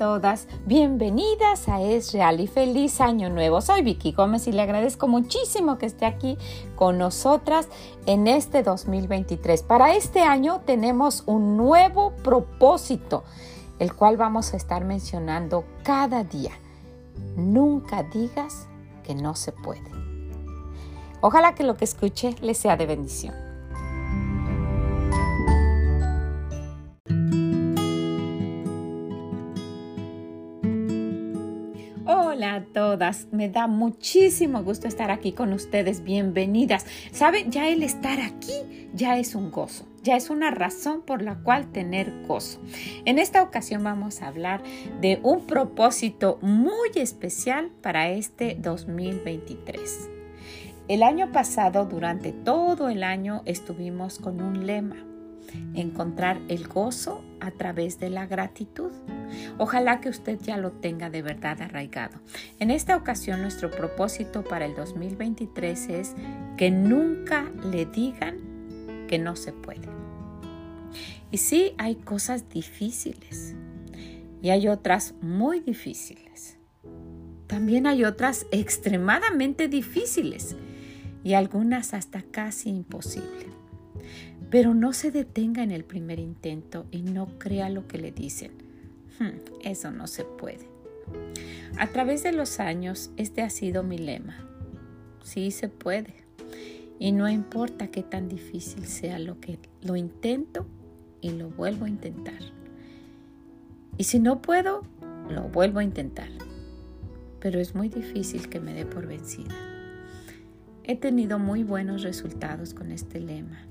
todas, bienvenidas a Es Real y feliz año nuevo. Soy Vicky Gómez y le agradezco muchísimo que esté aquí con nosotras en este 2023. Para este año tenemos un nuevo propósito, el cual vamos a estar mencionando cada día. Nunca digas que no se puede. Ojalá que lo que escuche le sea de bendición. A todas, me da muchísimo gusto estar aquí con ustedes, bienvenidas. ¿Saben? Ya el estar aquí ya es un gozo, ya es una razón por la cual tener gozo. En esta ocasión vamos a hablar de un propósito muy especial para este 2023. El año pasado, durante todo el año, estuvimos con un lema encontrar el gozo a través de la gratitud. Ojalá que usted ya lo tenga de verdad arraigado. En esta ocasión nuestro propósito para el 2023 es que nunca le digan que no se puede. Y sí, hay cosas difíciles y hay otras muy difíciles. También hay otras extremadamente difíciles y algunas hasta casi imposibles. Pero no se detenga en el primer intento y no crea lo que le dicen. Hmm, eso no se puede. A través de los años, este ha sido mi lema. Sí se puede. Y no importa qué tan difícil sea lo que lo intento y lo vuelvo a intentar. Y si no puedo, lo vuelvo a intentar. Pero es muy difícil que me dé por vencida. He tenido muy buenos resultados con este lema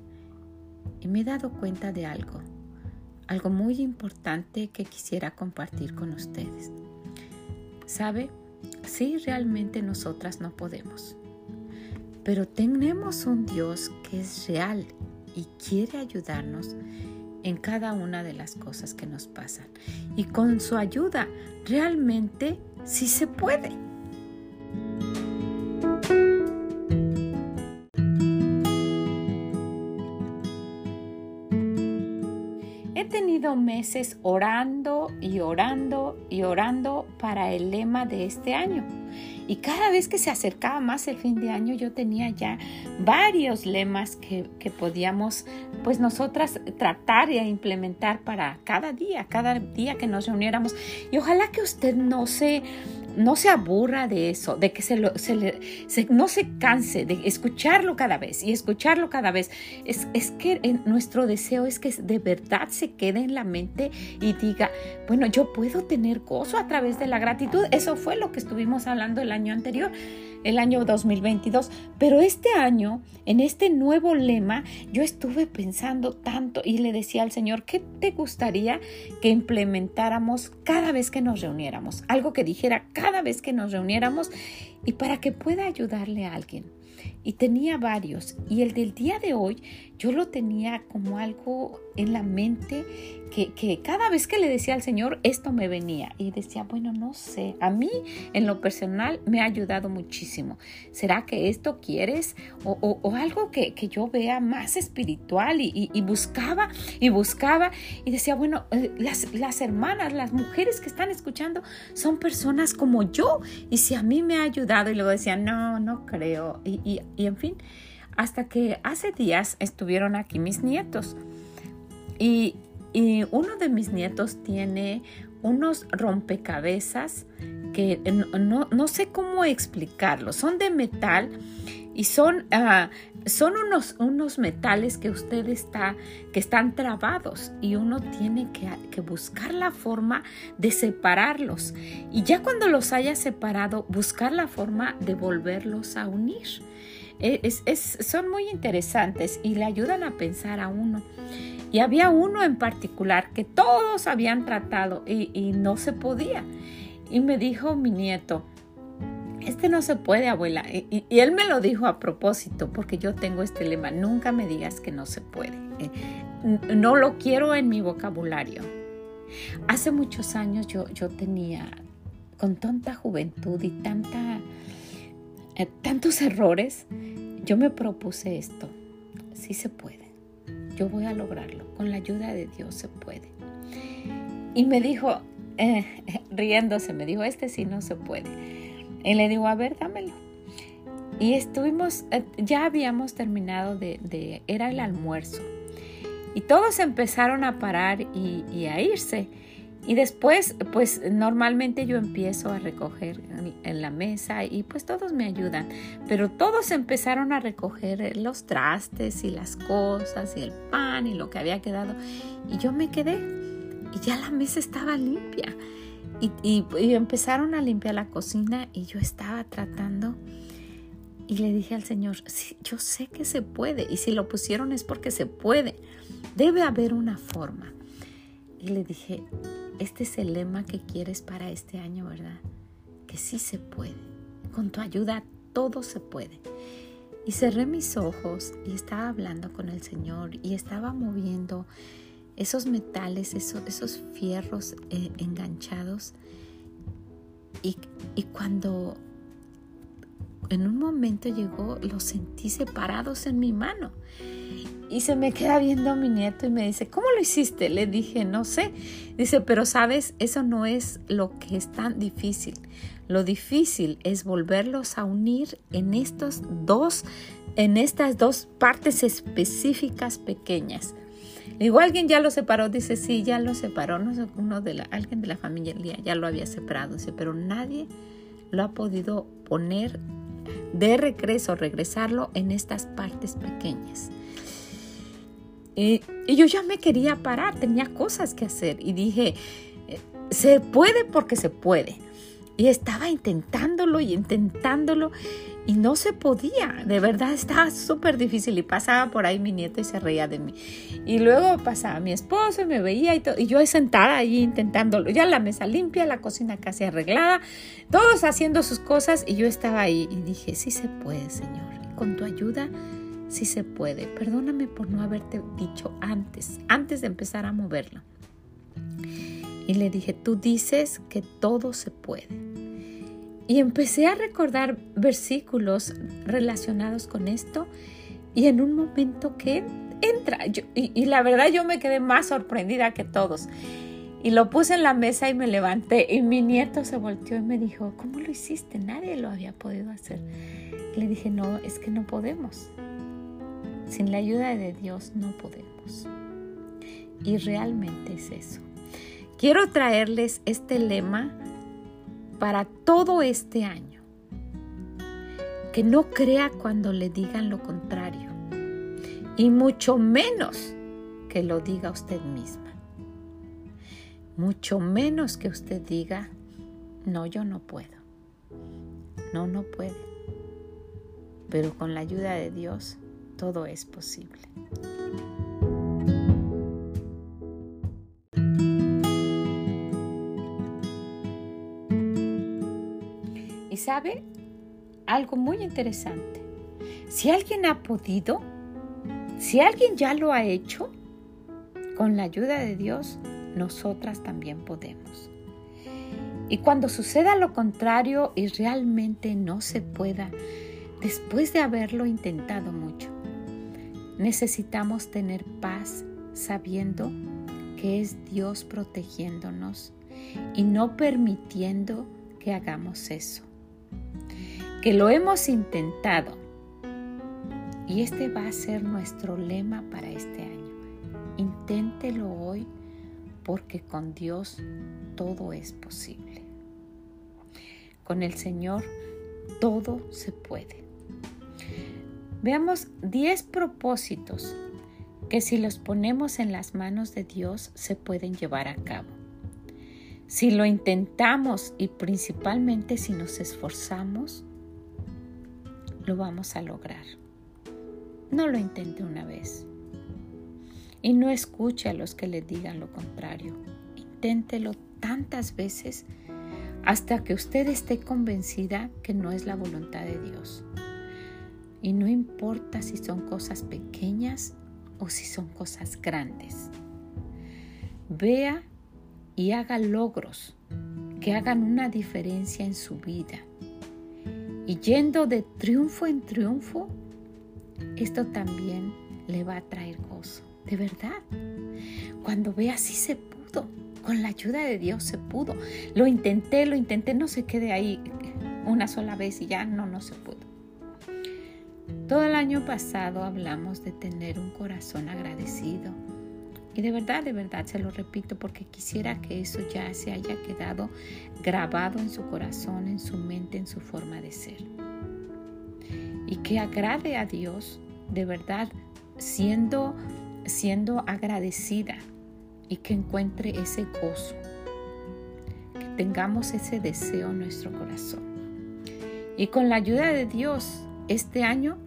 y me he dado cuenta de algo, algo muy importante que quisiera compartir con ustedes. ¿Sabe? Sí, realmente nosotras no podemos, pero tenemos un Dios que es real y quiere ayudarnos en cada una de las cosas que nos pasan. Y con su ayuda realmente sí se puede. Meses orando y orando y orando para el lema de este año. Y cada vez que se acercaba más el fin de año, yo tenía ya varios lemas que, que podíamos, pues nosotras tratar e implementar para cada día, cada día que nos reuniéramos. Y ojalá que usted no se no se aburra de eso, de que se, lo, se, le, no se canse de escucharlo cada vez y escucharlo cada vez. Es, es que nuestro deseo es que de verdad se quede en la mente y diga, bueno, yo puedo tener gozo a través de la gratitud. Eso fue lo que estuvimos hablando el año anterior el año 2022. Pero este año, en este nuevo lema, yo estuve pensando tanto y le decía al Señor, ¿qué te gustaría que implementáramos cada vez que nos reuniéramos? Algo que dijera vez que nos reuniéramos y para que pueda ayudarle a alguien. Y tenía varios. Y el del día de hoy yo lo tenía como algo en la mente que, cada vez que le decía al Señor esto me venía. Y decía, bueno, no sé, a mí en lo personal me ha ayudado muchísimo. ¿Será que esto quieres o, algo que, yo vea más espiritual y, buscaba y buscaba. Y decía, bueno, eh, las, las hermanas, las mujeres que están escuchando son personas como yo. Y si a mí me ha ayudado y luego decía, no, no creo. Y, y en fin, hasta que hace días estuvieron aquí mis nietos y, uno de mis nietos tiene unos rompecabezas que no, no, sé cómo explicarlo. Son de metal y son, ah, son unos, unos metales que usted está, que están trabados y uno tiene que, buscar la forma de separarlos. Y ya cuando los haya separado, buscar la forma de volverlos a unir. Es, es, son muy interesantes y le ayudan a pensar a uno. Y había uno en particular que todos habían tratado y, no se podía. Y me dijo mi nieto, este no se puede, abuela. Y, él me lo dijo a propósito, porque yo tengo este lema, nunca me digas que no se puede. Eh, no lo quiero en mi vocabulario. Hace muchos años yo, yo tenía, con tanta juventud y tanta, tantos errores, yo me propuse esto. Sí se puede yo voy a lograrlo, con la ayuda de Dios se puede. Y me dijo, eh, riéndose me dijo, este sí no se puede. Y le digo, a ver, dámelo. Y estuvimos, eh, ya habíamos terminado de, era el almuerzo. Y todos empezaron a parar y, a irse. Y después, pues normalmente yo empiezo a recoger en, la mesa y pues todos me ayudan. Pero todos empezaron a recoger los trastes y las cosas y el pan y lo que había quedado. Y yo me quedé y ya la mesa estaba limpia. Y, y empezaron a limpiar la cocina y yo estaba tratando y le dije al Señor, sí, yo sé que se puede y si lo pusieron es porque se puede. Debe haber una forma. Y le dije, este es el lema que quieres para este año, ¿verdad? Que sí se puede. Con tu ayuda todo se puede. Y cerré mis ojos y estaba hablando con el Señor y estaba moviendo esos metales, esos, esos fierros eh, enganchados. Y, y cuando en un momento llegó, los sentí separados en mi mano. Y se me queda viendo mi nieto y me dice, ¿cómo lo hiciste? Le dije, no sé. Dice, pero sabes, eso no es lo que es tan difícil. Lo difícil es volverlos a unir en estos dos, en estas dos partes específicas pequeñas. Igual alguien ya lo separó, dice, sí, ya lo separó, no sé, uno de la, alguien de la familia ya lo había separado, dice, pero nadie lo ha podido poner de regreso, regresarlo en estas partes pequeñas. Y, yo ya me quería parar, tenía cosas que hacer y dije, se puede porque se puede. Y estaba intentándolo y intentándolo y no se podía, de verdad estaba súper difícil y pasaba por ahí mi nieto y se reía de mí. Y luego pasaba mi esposo y me veía y, todo, y yo sentada ahí intentándolo, ya la mesa limpia, la cocina casi arreglada, todos haciendo sus cosas y yo estaba ahí y dije, sí se puede, Señor, con tu ayuda sí se puede. Perdóname por no haberte dicho antes, antes de empezar a moverlo. Y le dije, tú dices que todo se puede. Y empecé a recordar versículos relacionados con esto y en un momento que entra, y, la verdad yo me quedé más sorprendida que todos. Y lo puse en la mesa y me levanté y mi nieto se volteó y me dijo, ¿cómo lo hiciste? Nadie lo había podido hacer. le dije, no, es que no podemos. Sin la ayuda de Dios no podemos. Y realmente es eso. Quiero traerles este lema para todo este año. Que no crea cuando le digan lo contrario. Y mucho menos que lo diga usted misma. Mucho menos que usted diga, no, yo no puedo. No, no puede. Pero con la ayuda de Dios todo es posible. sabe algo muy interesante. Si alguien ha podido, si alguien ya lo ha hecho, con la ayuda de Dios, nosotras también podemos. Y cuando suceda lo contrario y realmente no se pueda, después de haberlo intentado mucho, necesitamos tener paz sabiendo que es Dios protegiéndonos y no permitiendo que hagamos eso que lo hemos intentado. Y este va a ser nuestro lema para este año. Inténtelo hoy porque con Dios todo es posible. Con el Señor todo se puede. Veamos 10 propósitos que si los ponemos en las manos de Dios se pueden llevar a cabo. Si lo intentamos y principalmente si nos esforzamos, lo vamos a lograr. No lo intente una vez. Y no escuche a los que le digan lo contrario. Inténtelo tantas veces hasta que usted esté convencida que no es la voluntad de Dios. Y no importa si son cosas pequeñas o si son cosas grandes. Vea y haga logros que hagan una diferencia en su vida y yendo de triunfo en triunfo, esto también le va a traer gozo. De verdad. Cuando vea si se pudo, con la ayuda de Dios se pudo. Lo intenté, lo intenté, no se quede ahí una sola vez y ya no, no se pudo. Todo el año pasado hablamos de tener un corazón agradecido. Y de verdad, de verdad, se lo repito porque quisiera que eso ya se haya quedado grabado en su corazón, en su mente, en su forma de ser. Y que agrade a Dios, de verdad, siendo, siendo agradecida y que encuentre ese gozo. Que tengamos ese deseo en nuestro corazón. Y con la ayuda de Dios, este año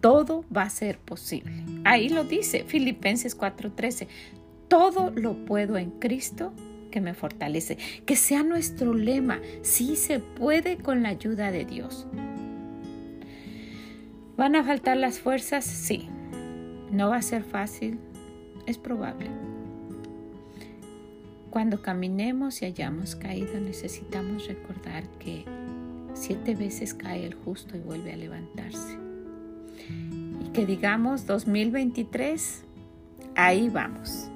todo va a ser posible. Ahí lo dice Filipenses 4:13. Todo lo puedo en Cristo que me fortalece. Que sea nuestro lema. Sí se puede con la ayuda de Dios. ¿Van a faltar las fuerzas? Sí. ¿No va a ser fácil? Es probable. Cuando caminemos y hayamos caído, necesitamos recordar que siete veces cae el justo y vuelve a levantarse. Y que digamos 2023, ahí vamos.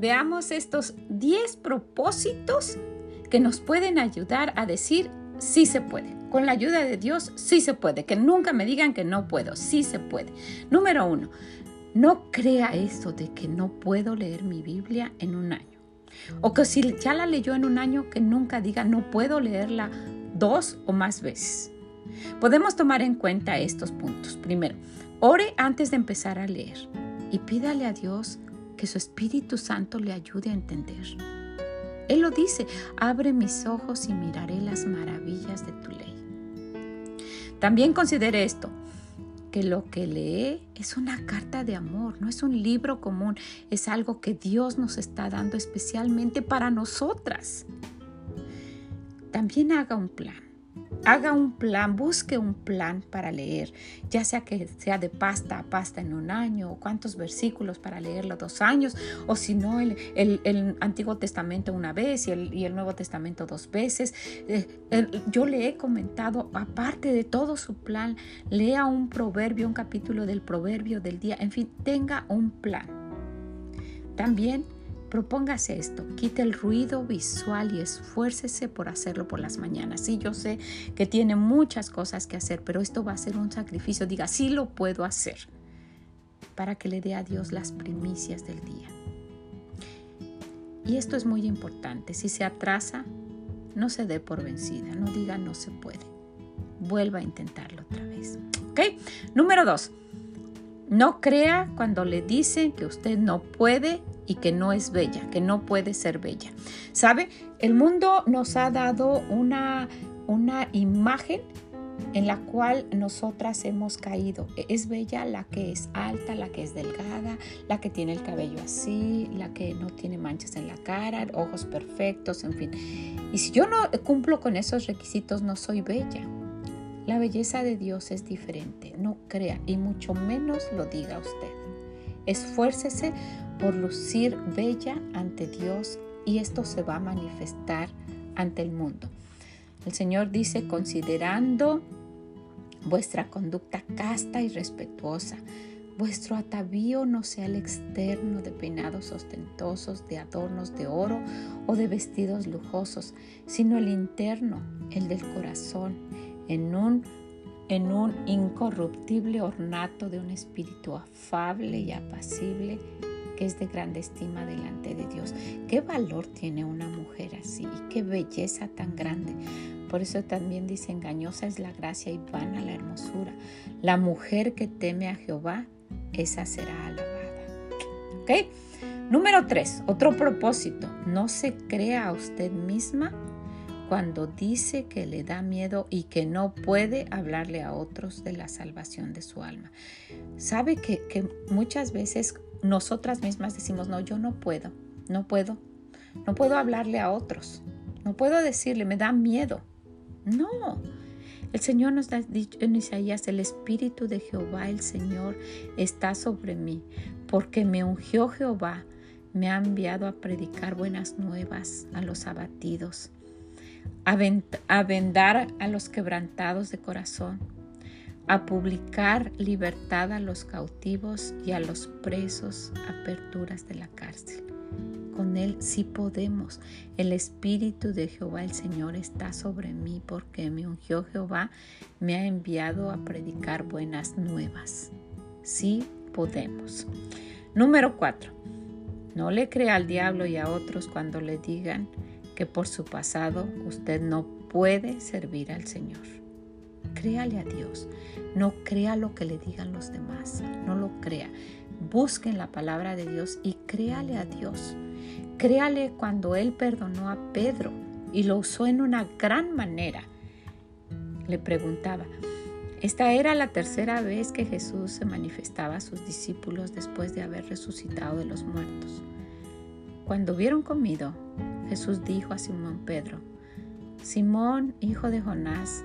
Veamos estos 10 propósitos que nos pueden ayudar a decir sí se puede. Con la ayuda de Dios sí se puede. Que nunca me digan que no puedo. Sí se puede. Número uno, no crea eso de que no puedo leer mi Biblia en un año. O que si ya la leyó en un año, que nunca diga no puedo leerla dos o más veces. Podemos tomar en cuenta estos puntos. Primero, ore antes de empezar a leer y pídale a Dios que su Espíritu Santo le ayude a entender. Él lo dice, abre mis ojos y miraré las maravillas de tu ley. También considere esto, que lo que lee es una carta de amor, no es un libro común, es algo que Dios nos está dando especialmente para nosotras. También haga un plan. Haga un plan, busque un plan para leer, ya sea que sea de pasta a pasta en un año, o cuántos versículos para leerlo dos años, o si no, el, Antiguo Testamento una vez y el, y el Nuevo Testamento dos veces. Eh, yo le he comentado, aparte de todo su plan, lea un proverbio, un capítulo del proverbio del día, en fin, tenga un plan. También Propóngase esto, quite el ruido visual y esfuércese por hacerlo por las mañanas. Sí, yo sé que tiene muchas cosas que hacer, pero esto va a ser un sacrificio. Diga, sí lo puedo hacer para que le dé a Dios las primicias del día. Y esto es muy importante. Si se atrasa, no se dé por vencida. No diga no se puede. Vuelva a intentarlo otra vez. ¿Ok? Número dos. No crea cuando le dicen que usted no puede y que no es bella, que no puede ser bella. ¿Sabe? El mundo nos ha dado una, una imagen en la cual nosotras hemos caído. Es bella la que es alta, la que es delgada, la que tiene el cabello así, la que no tiene manchas en la cara, ojos perfectos, en fin. Y si yo no cumplo con esos requisitos, no soy bella. La belleza de Dios es diferente, no crea y mucho menos lo diga usted. Esfuércese por lucir bella ante Dios y esto se va a manifestar ante el mundo. El Señor dice, considerando vuestra conducta casta y respetuosa, vuestro atavío no sea el externo de peinados ostentosos, de adornos de oro o de vestidos lujosos, sino el interno, el del corazón, en un en un incorruptible ornato de un espíritu afable y apacible es de grande estima delante de Dios. ¿Qué valor tiene una mujer así? ¿Y qué belleza tan grande? Por eso también dice, engañosa es la gracia y vana la hermosura. La mujer que teme a Jehová, esa será alabada. Número tres, otro propósito. No se crea a usted misma cuando dice que le da miedo y que no puede hablarle a otros de la salvación de su alma. Sabe que, que muchas veces nosotras mismas decimos, no, yo no puedo, no puedo, no puedo hablarle a otros, no puedo decirle, me da miedo. No, el Señor nos ha dicho en Isaías, el Espíritu de Jehová, el Señor, está sobre mí, porque me ungió Jehová, me ha enviado a predicar buenas nuevas a los abatidos a vendar a los quebrantados de corazón, a publicar libertad a los cautivos y a los presos, aperturas de la cárcel. Con Él sí podemos. El Espíritu de Jehová el Señor está sobre mí porque me ungió Jehová, me ha enviado a predicar buenas nuevas. Sí podemos. Número 4. No le crea al diablo y a otros cuando le digan que por su pasado usted no puede servir al Señor. Créale a Dios. No crea lo que le digan los demás. No lo crea. Busquen la palabra de Dios y créale a Dios. Créale cuando Él perdonó a Pedro y lo usó en una gran manera. Le preguntaba, esta era la tercera vez que Jesús se manifestaba a sus discípulos después de haber resucitado de los muertos. Cuando hubieron comido, Jesús dijo a Simón Pedro, Simón, hijo de Jonás,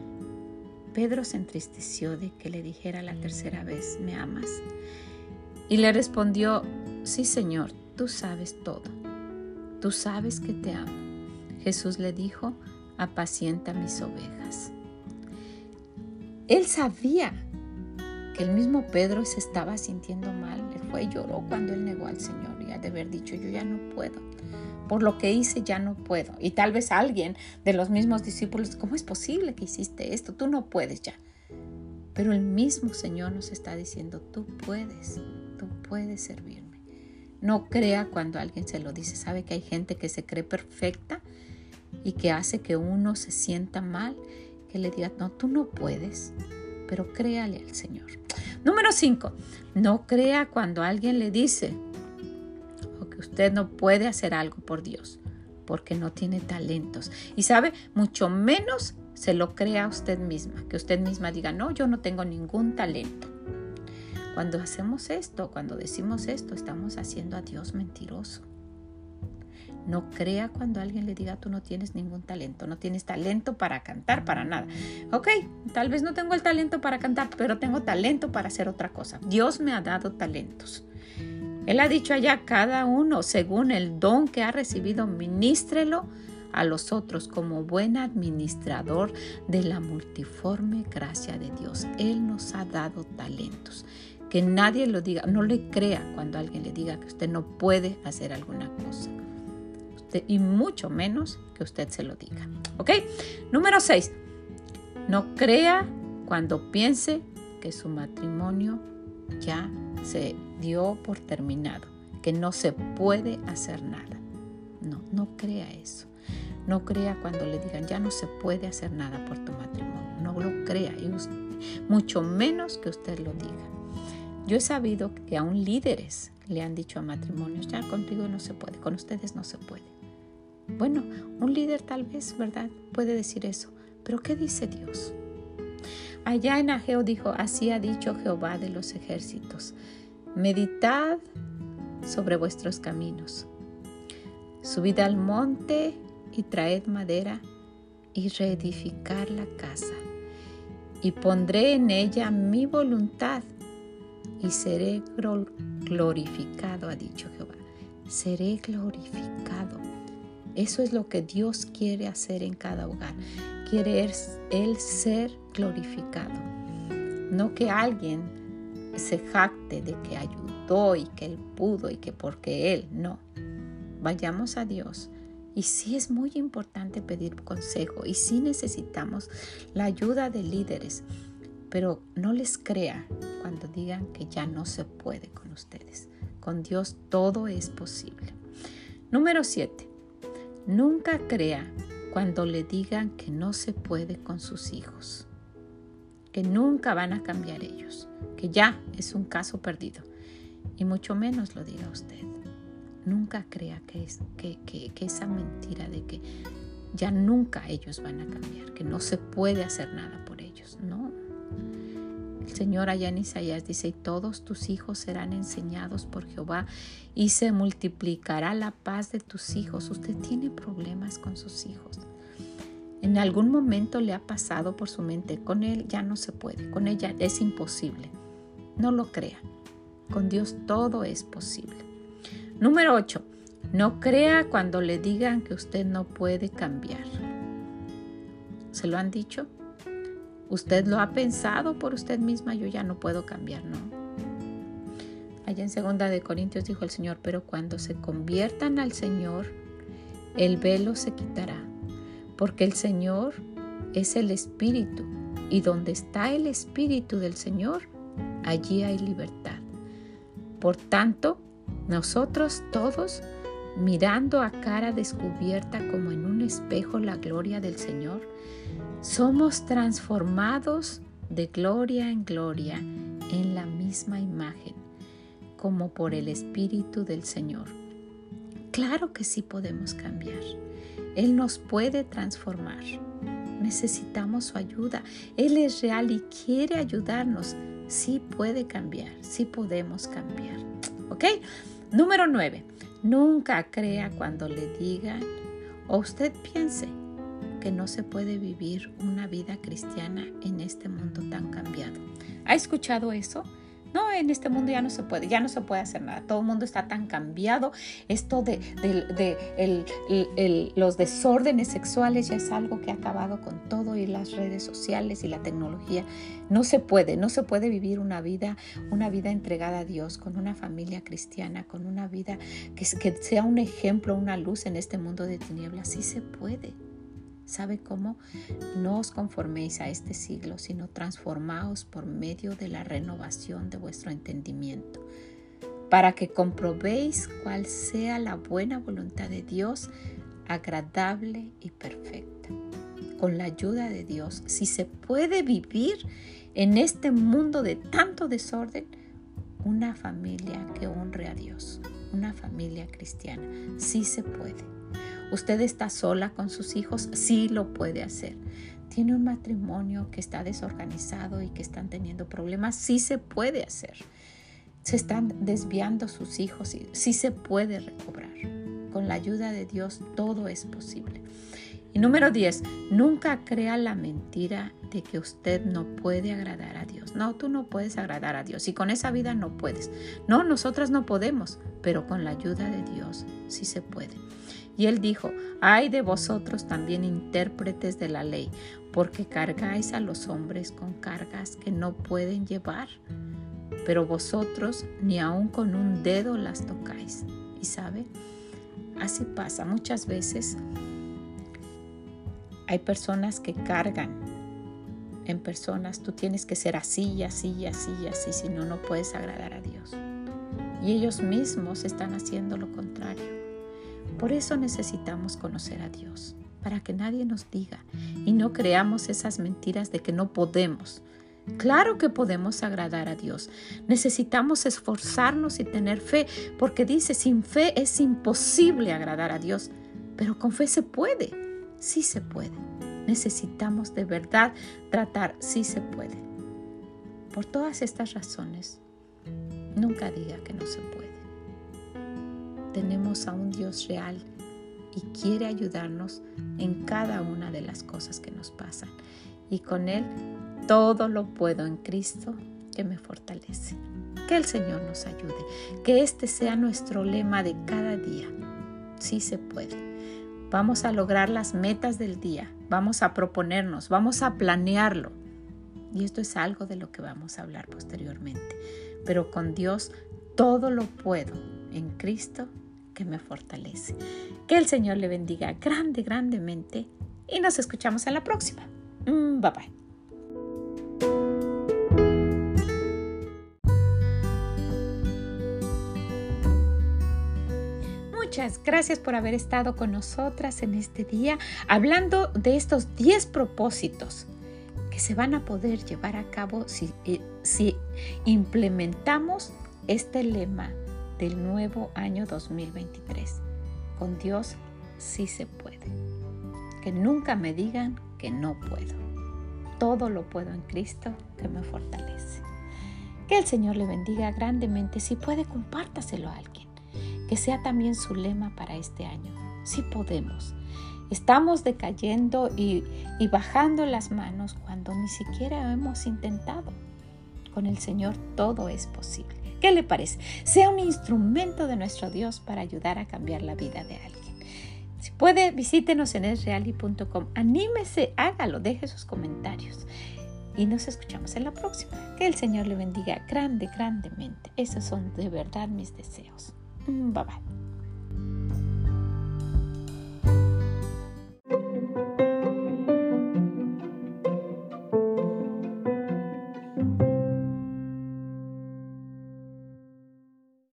Pedro se entristeció de que le dijera la tercera vez, ¿me amas? Y le respondió, sí, Señor, tú sabes todo. Tú sabes que te amo. Jesús le dijo, apacienta mis ovejas. Él sabía que el mismo Pedro se estaba sintiendo mal. Él fue y lloró cuando él negó al Señor y ha de haber dicho, yo ya no puedo. Por lo que hice ya no puedo. Y tal vez alguien de los mismos discípulos, ¿cómo es posible que hiciste esto? Tú no puedes ya. Pero el mismo Señor nos está diciendo, tú puedes, tú puedes servirme. No crea cuando alguien se lo dice. Sabe que hay gente que se cree perfecta y que hace que uno se sienta mal, que le diga, no, tú no puedes pero créale al Señor. Número 5. No crea cuando alguien le dice usted no puede hacer algo por Dios porque no tiene talentos. Y sabe, mucho menos se lo crea a usted misma, que usted misma diga, no, yo no tengo ningún talento. Cuando hacemos esto, cuando decimos esto, estamos haciendo a Dios mentiroso. No crea cuando alguien le diga tú no tienes ningún talento, no tienes talento para cantar, para nada. Ok, tal vez no tengo el talento para cantar, pero tengo talento para hacer otra cosa. Dios me ha dado talentos. Él ha dicho allá, cada uno, según el don que ha recibido, ministrelo a los otros como buen administrador de la multiforme gracia de Dios. Él nos ha dado talentos. Que nadie lo diga, no le crea cuando alguien le diga que usted no puede hacer alguna cosa y mucho menos que usted se lo diga. ¿Ok? Número 6. No crea cuando piense que su matrimonio ya se dio por terminado, que no se puede hacer nada. No, no crea eso. No crea cuando le digan ya no se puede hacer nada por tu matrimonio. No lo crea, y mucho menos que usted lo diga. Yo he sabido que aún líderes le han dicho a matrimonios, ya contigo no se puede, con ustedes no se puede. Bueno, un líder tal vez, ¿verdad? Puede decir eso. Pero ¿qué dice Dios? Allá en Ageo dijo, así ha dicho Jehová de los ejércitos, meditad sobre vuestros caminos, subid al monte y traed madera y reedificar la casa, y pondré en ella mi voluntad y seré glorificado, ha dicho Jehová, seré glorificado. Eso es lo que Dios quiere hacer en cada hogar. Quiere Él ser glorificado. No que alguien se jacte de que ayudó y que Él pudo y que porque Él, no. Vayamos a Dios. Y sí es muy importante pedir consejo y sí necesitamos la ayuda de líderes, pero no les crea cuando digan que ya no se puede con ustedes. Con Dios todo es posible. Número 7. Nunca crea cuando le digan que no se puede con sus hijos, que nunca van a cambiar ellos, que ya es un caso perdido. Y mucho menos lo diga usted. Nunca crea que, es, que, esa mentira de que ya nunca ellos van a cambiar, que no se puede hacer nada por ellos. No. El Señor allá en Isaías dice, y todos tus hijos serán enseñados por Jehová y se multiplicará la paz de tus hijos. Usted tiene problemas con sus hijos. En algún momento le ha pasado por su mente, con él ya no se puede, con ella es imposible. No lo crea. Con Dios todo es posible. Número 8. No crea cuando le digan que usted no puede cambiar. ¿Se lo han dicho? ¿Usted lo ha pensado por usted misma? Yo ya no puedo cambiar, ¿no? Allá en segunda de Corintios dijo el Señor, pero cuando se conviertan al Señor, el velo se quitará, porque el Señor es el Espíritu, y donde está el Espíritu del Señor, allí hay libertad. Por tanto, nosotros todos, mirando a cara descubierta como en un espejo la gloria del Señor, somos transformados de gloria en gloria en la misma imagen, como por el Espíritu del Señor. Claro que sí podemos cambiar. Él nos puede transformar. Necesitamos su ayuda. Él es real y quiere ayudarnos. Sí puede cambiar, sí podemos cambiar. ¿Ok? Número 9. Nunca crea cuando le digan o usted piense que no se puede vivir una vida cristiana en este mundo tan cambiado. ¿Ha escuchado eso? No, en este mundo ya no se puede, ya no se puede hacer nada. Todo el mundo está tan cambiado. Esto de, los desórdenes sexuales ya es algo que ha acabado con todo y las redes sociales y la tecnología. No se puede, no se puede vivir una vida, una vida entregada a Dios, con una familia cristiana, con una vida que, que sea un ejemplo, una luz en este mundo de tinieblas. Sí se puede. ¿Sabe cómo? No os conforméis a este siglo, sino transformaos por medio de la renovación de vuestro entendimiento, para que comprobéis cuál sea la buena voluntad de Dios, agradable y perfecta. Con la ayuda de Dios, si se puede vivir en este mundo de tanto desorden, una familia que honre a Dios, una familia cristiana, sí se puede. ¿Usted está sola con sus hijos? Sí lo puede hacer. ¿Tiene un matrimonio que está desorganizado y que están teniendo problemas? Sí se puede hacer. Se están desviando sus hijos sí se puede recobrar. Con la ayuda de Dios todo es posible. Y número 10, nunca crea la mentira de que usted no puede agradar a Dios. No, tú no puedes agradar a Dios y con esa vida no puedes. No, nosotras no podemos, pero con la ayuda de Dios sí se puede. Y él dijo, ay de vosotros también intérpretes de la ley, porque cargáis a los hombres con cargas que no pueden llevar, pero vosotros ni aun con un dedo las tocáis. Y sabe, así pasa muchas veces. Hay personas que cargan en personas, tú tienes que ser así y así así y así, si no, no puedes agradar a Dios. Y ellos mismos están haciendo lo contrario. Por eso necesitamos conocer a Dios, para que nadie nos diga y no creamos esas mentiras de que no podemos. Claro que podemos agradar a Dios. Necesitamos esforzarnos y tener fe, porque dice, sin fe es imposible agradar a Dios, pero con fe se puede, sí se puede. Necesitamos de verdad tratar, sí se puede. Por todas estas razones, nunca diga que no se puede tenemos a un Dios real y quiere ayudarnos en cada una de las cosas que nos pasan. Y con Él todo lo puedo en Cristo que me fortalece. Que el Señor nos ayude. Que este sea nuestro lema de cada día. Sí se puede. Vamos a lograr las metas del día. Vamos a proponernos. Vamos a planearlo. Y esto es algo de lo que vamos a hablar posteriormente. Pero con Dios todo lo puedo en Cristo me fortalece. Que el Señor le bendiga grande, grandemente y nos escuchamos en la próxima. Mm, bye bye. Muchas gracias por haber estado con nosotras en este día hablando de estos 10 propósitos que se van a poder llevar a cabo si, eh, si implementamos este lema del nuevo año 2023. Con Dios sí se puede. Que nunca me digan que no puedo. todo lo puedo en Cristo que me fortalece. Que el Señor le bendiga grandemente. Si puede, compártaselo a alguien. Que sea también su lema para este año. Si podemos. Estamos decayendo y, y bajando las manos cuando ni siquiera hemos intentado. Con el Señor todo es posible. ¿Qué le parece? Sea un instrumento de nuestro Dios para ayudar a cambiar la vida de alguien. Si puede, visítenos en esreali.com. Anímese, hágalo, deje sus comentarios. Y nos escuchamos en la próxima. Que el Señor le bendiga grande, grandemente. Esos son de verdad mis deseos. Bye bye.